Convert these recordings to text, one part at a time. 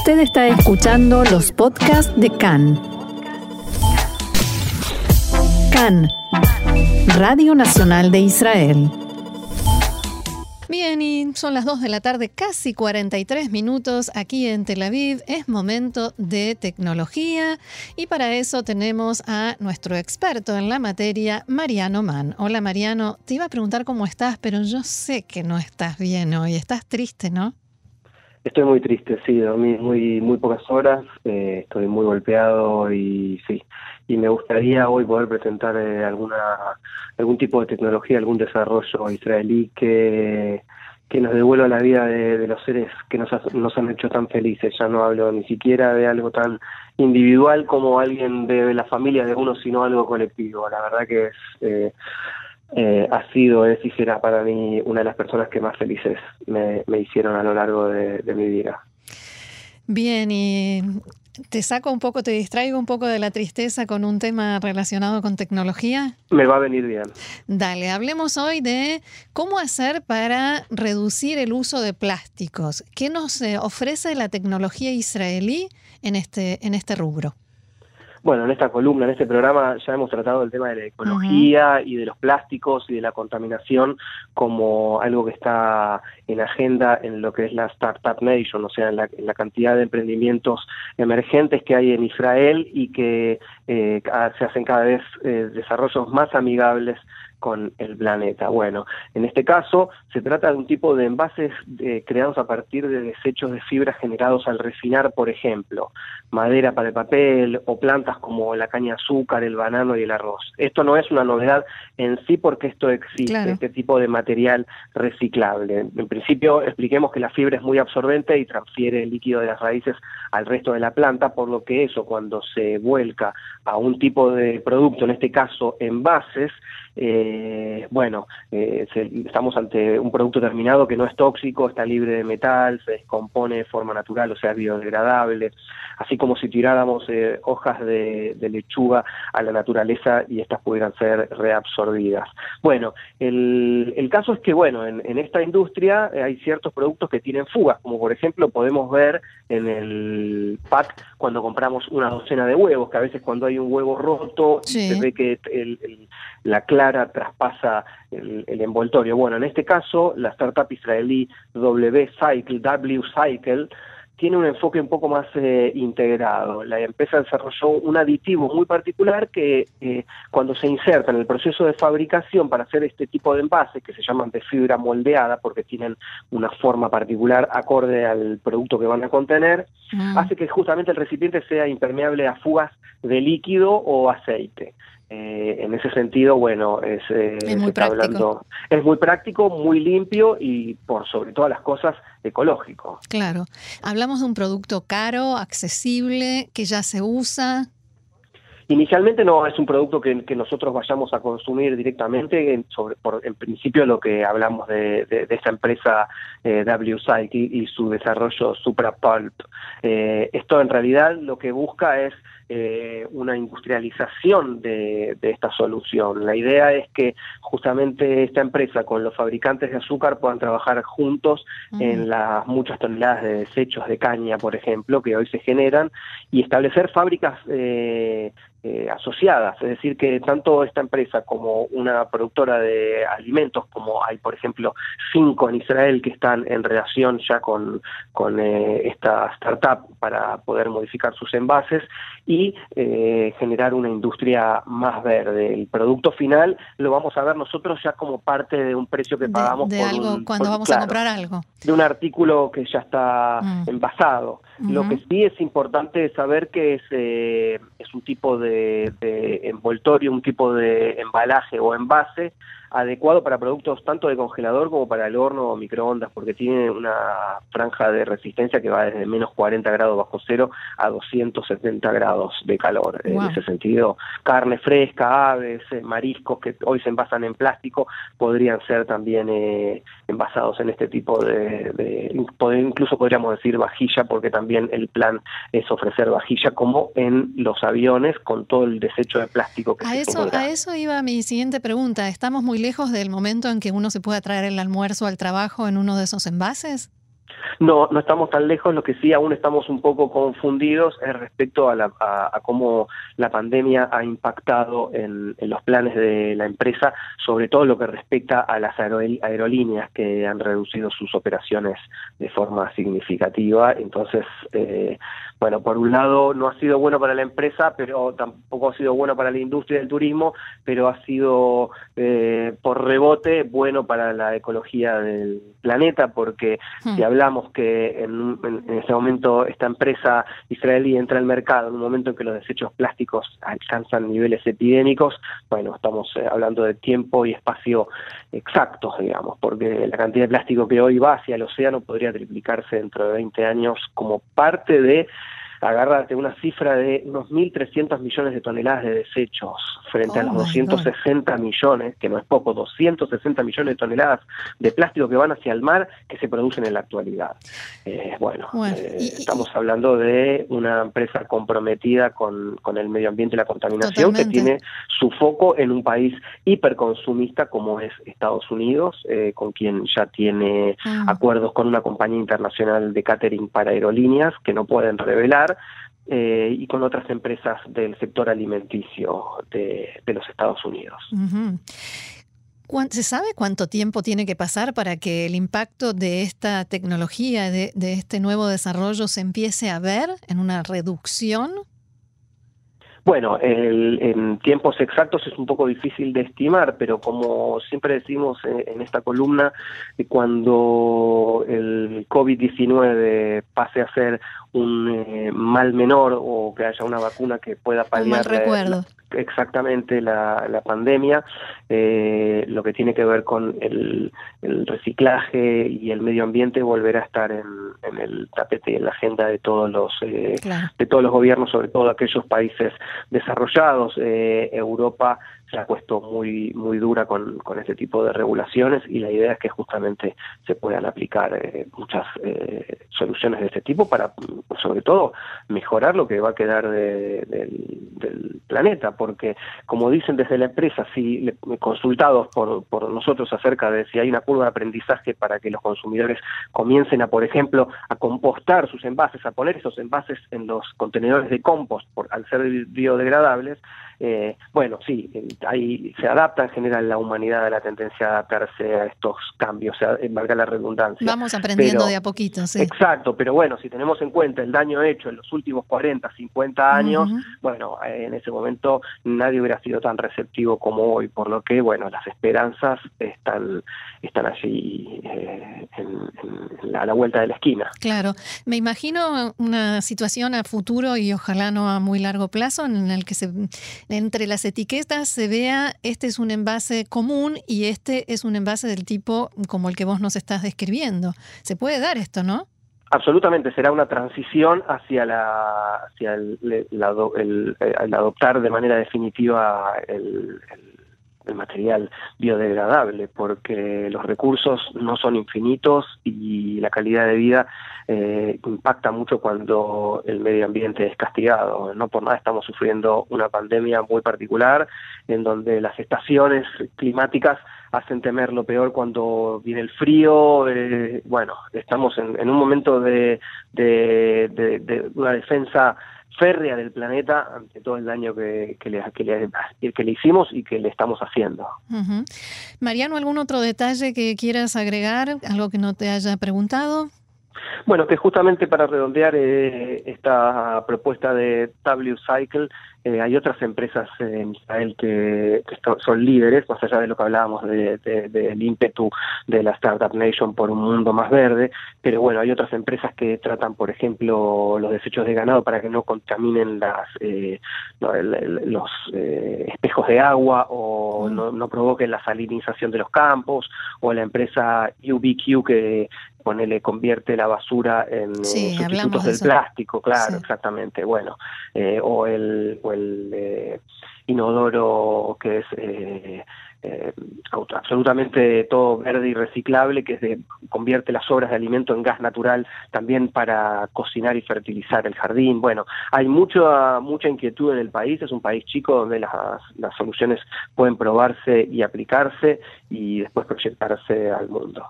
Usted está escuchando los podcasts de CAN. CAN, Radio Nacional de Israel. Bien, y son las 2 de la tarde, casi 43 minutos aquí en Tel Aviv. Es momento de tecnología y para eso tenemos a nuestro experto en la materia, Mariano Mann. Hola Mariano, te iba a preguntar cómo estás, pero yo sé que no estás bien hoy. Estás triste, ¿no? Estoy muy triste, sí, dormí muy, muy pocas horas, eh, estoy muy golpeado y sí, y me gustaría hoy poder presentar eh, alguna algún tipo de tecnología, algún desarrollo israelí que, que nos devuelva la vida de, los seres que nos, nos han hecho tan felices. Ya no hablo ni siquiera de algo tan individual como alguien de la familia de uno, sino algo colectivo. La verdad que es... Eh, eh, ha sido, es y será para mí una de las personas que más felices me, hicieron a lo largo de, mi vida. Bien, y te saco un poco, te distraigo un poco de la tristeza con un tema relacionado con tecnología. Me va a venir bien. Dale, hablemos hoy de cómo hacer para reducir el uso de plásticos. ¿Qué nos eh, ofrece la tecnología israelí en este, en este rubro? Bueno, en esta columna, en este programa, ya hemos tratado el tema de la ecología y de los plásticos y de la contaminación como algo que está en agenda en lo que es la Startup Nation, o sea, en la, cantidad de emprendimientos emergentes que hay en Israel y que eh, se hacen cada vez eh, desarrollos más amigables con el planeta. Bueno, en este caso se trata de un tipo de envases eh, creados a partir de desechos de fibra generados al refinar, por ejemplo, madera para el papel o plantas como la caña de azúcar, el banano y el arroz. Esto no es una novedad en sí porque esto existe, este tipo de material reciclable. En principio expliquemos que la fibra es muy absorbente y transfiere el líquido de las raíces al resto de la planta, por lo que eso cuando se vuelca a un tipo de producto, en este caso envases, eh, bueno, eh, estamos ante un producto terminado que no es tóxico, está libre de metal, se descompone de forma natural, o sea, biodegradable, así como si tiráramos eh, hojas de, lechuga a la naturaleza y estas pudieran ser reabsorbidas. Bueno, el, caso es que, bueno, en, en esta industria hay ciertos productos que tienen fugas, como por ejemplo podemos ver en el pack cuando compramos una docena de huevos, que a veces cuando hay un huevo roto se ve que la clara traspasa el, envoltorio. Bueno, en este caso, la startup israelí W Cycle, W Cycle, tiene un enfoque un poco más eh, integrado. La empresa desarrolló un aditivo muy particular que eh, cuando se inserta en el proceso de fabricación para hacer este tipo de envases, que se llaman de fibra moldeada porque tienen una forma particular acorde al producto que van a contener, mm. hace que justamente el recipiente sea impermeable a fugas de líquido o aceite. Eh, en ese sentido, bueno, es, eh, muy práctico. es muy práctico, muy limpio y por sobre todas las cosas ecológico. Claro. Hablamos de un producto caro, accesible, que ya se usa. Inicialmente no es un producto que, nosotros vayamos a consumir directamente, en, sobre, por, en principio lo que hablamos de, esta empresa eh, WSite y, y, su desarrollo Supra Pulp. Eh, esto en realidad lo que busca es eh, una industrialización de, esta solución. La idea es que justamente esta empresa con los fabricantes de azúcar puedan trabajar juntos en las muchas toneladas de desechos de caña, por ejemplo, que hoy se generan y establecer fábricas eh, eh, asociadas, es decir, que tanto esta empresa como una productora de alimentos, como hay, por ejemplo, cinco en Israel que están en relación ya con, con esta startup para poder modificar sus envases y eh, generar una industria más verde. El producto final lo vamos a ver nosotros ya como parte de un precio que pagamos de, algo cuando vamos a comprar algo. De un artículo que ya está mm. envasado. Lo que sí es importante saber que es, es un tipo de de, envoltorio, un tipo de embalaje o envase adecuado para productos tanto de congelador como para el horno o microondas, porque tiene una franja de resistencia que va desde menos 40 grados bajo cero a 270 grados de calor. En ese sentido, carne fresca, aves, eh, mariscos que hoy se envasan en plástico, podrían ser también eh, envasados en este tipo de, de, incluso podríamos decir vajilla, porque también el plan es ofrecer vajilla como en los aviones con todo el desecho de plástico que a eso A eso iba mi siguiente pregunta. Estamos muy lejos del momento en que uno se pueda traer el almuerzo al trabajo en uno de esos envases? No, no estamos tan lejos, lo que sí aún estamos un poco confundidos es respecto a, la, cómo la pandemia ha impactado en, los planes de la empresa, sobre todo lo que respecta a las aerolíneas que han reducido sus operaciones de forma significativa. Entonces, eh, bueno, por un lado no ha sido bueno para la empresa, pero tampoco ha sido bueno para la industria del turismo, pero ha sido eh, por rebote bueno para la ecología del planeta, porque hmm. si hablamos que en, en, ese momento esta empresa israelí entra al mercado en un momento en que los desechos plásticos alcanzan niveles epidémicos, bueno, estamos eh, hablando de tiempo y espacio exactos, digamos, porque la cantidad de plástico que hoy va hacia el océano podría triplicarse dentro de 20 años como parte de agárrate una cifra de unos 1.300 millones de toneladas de desechos frente a los 260 millones, que no es poco, 260 millones de toneladas de plástico que van hacia el mar que se producen en la actualidad. Eh, bueno, eh, estamos hablando de una empresa comprometida con, con el medio ambiente y la contaminación que tiene su foco en un país hiperconsumista como es Estados Unidos, eh, con quien ya tiene ah. acuerdos con una compañía internacional de catering para aerolíneas que no pueden revelar eh, y con otras empresas del sector alimenticio de, los Estados Unidos. ¿Se sabe cuánto tiempo tiene que pasar para que el impacto de esta tecnología, de, de este nuevo desarrollo, se empiece a ver en una reducción? Bueno, en tiempos exactos es un poco difícil de estimar, pero como siempre decimos en, esta columna, cuando el COVID-19 pase a ser un eh, mal menor o que haya una vacuna que pueda paliar exactamente la, la pandemia, eh, lo que tiene que ver con el, reciclaje y el medio ambiente volverá a estar en, el tapete y en la agenda de todos los eh, de todos los gobiernos, sobre todo aquellos países desarrollados. Europa se ha puesto muy muy dura con, con este tipo de regulaciones y la idea es que justamente se puedan aplicar eh, muchas eh, soluciones de este tipo para, sobre todo, mejorar lo que va a quedar del, planeta, porque como dicen desde la empresa, si consultados por, por nosotros acerca de si hay una curva de aprendizaje para que los consumidores comiencen a, por ejemplo, a compostar sus envases, a poner esos envases en los contenedores de compost por, al ser biodegradables, eh, bueno, sí, ahí se adapta en general la humanidad a la tendencia a adaptarse a estos cambios, o sea, valga la redundancia. Vamos aprendiendo de a poquito, sí. Exacto, pero bueno, si tenemos en cuenta el daño hecho en los últimos 40, 50 años, bueno, en ese momento nadie hubiera sido tan receptivo como hoy, por lo que, bueno, las esperanzas están, están allí eh, en, a la vuelta de la esquina. Claro, me imagino una situación a futuro y ojalá no a muy largo plazo en el que se entre las etiquetas se vea este es un envase común y este es un envase del tipo como el que vos nos estás describiendo. Se puede dar esto, ¿no? Absolutamente, será una transición hacia la hacia el, adoptar de manera definitiva el, el material biodegradable, porque los recursos no son infinitos y la calidad de vida eh, impacta mucho cuando el medio ambiente es castigado. No por nada estamos sufriendo una pandemia muy particular en donde las estaciones climáticas hacen temer lo peor cuando viene el frío. Eh, bueno, estamos en, un momento de, de, de una defensa férrea del planeta ante todo el daño que, que, le, que, le, que le hicimos y que le estamos haciendo. Mariano, ¿algún otro detalle que quieras agregar? ¿Algo que no te haya preguntado? Bueno, que justamente para redondear eh, esta propuesta de W Cycle, eh, hay otras empresas en Israel que, son líderes, más allá de lo que hablábamos del de, ímpetu de la Startup Nation por un mundo más verde, pero bueno, hay otras empresas que tratan, por ejemplo, los desechos de ganado para que no contaminen las, eh, los espejos de agua o mm. no, no provoquen la salinización de los campos, o la empresa UBQ que ponele, convierte la basura en sustitutos del plástico, claro, exactamente, bueno, eh, o el, o el eh, inodoro que es eh, eh, absolutamente todo verde y reciclable, que se convierte las obras de alimento en gas natural también para cocinar y fertilizar el jardín. Bueno, hay mucha, mucha inquietud en el país, es un país chico donde las, soluciones pueden probarse y aplicarse y después proyectarse al mundo.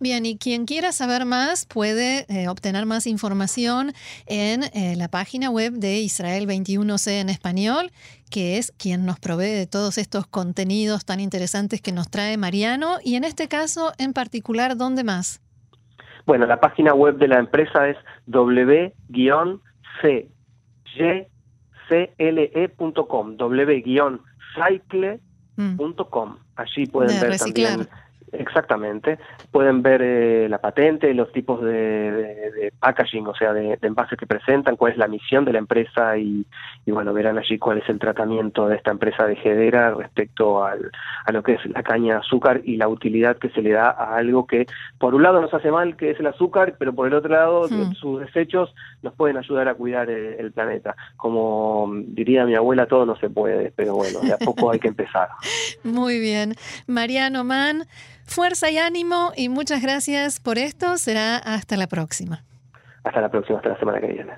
Bien, y quien quiera saber más puede eh, obtener más información en eh, la página web de Israel 21C en español, que es quien nos provee de todos estos contenidos tan interesantes que nos trae Mariano. Y en este caso en particular, ¿dónde más? Bueno, la página web de la empresa es w-cle.com, w-cycle.com. Allí pueden ver también Exactamente. Pueden ver eh, la patente, los tipos de, packaging, o sea, de, envases que presentan, cuál es la misión de la empresa y, bueno, verán allí cuál es el tratamiento de esta empresa de Gedera respecto al, a lo que es la caña de azúcar y la utilidad que se le da a algo que por un lado nos hace mal, que es el azúcar, pero por el otro lado sus desechos nos pueden ayudar a cuidar el, el, planeta. Como diría mi abuela, todo no se puede, pero bueno, de a poco hay que empezar. Muy bien. Mariano Mann. Fuerza y ánimo y muchas gracias por esto. Será hasta la próxima. Hasta la próxima, hasta la semana que viene.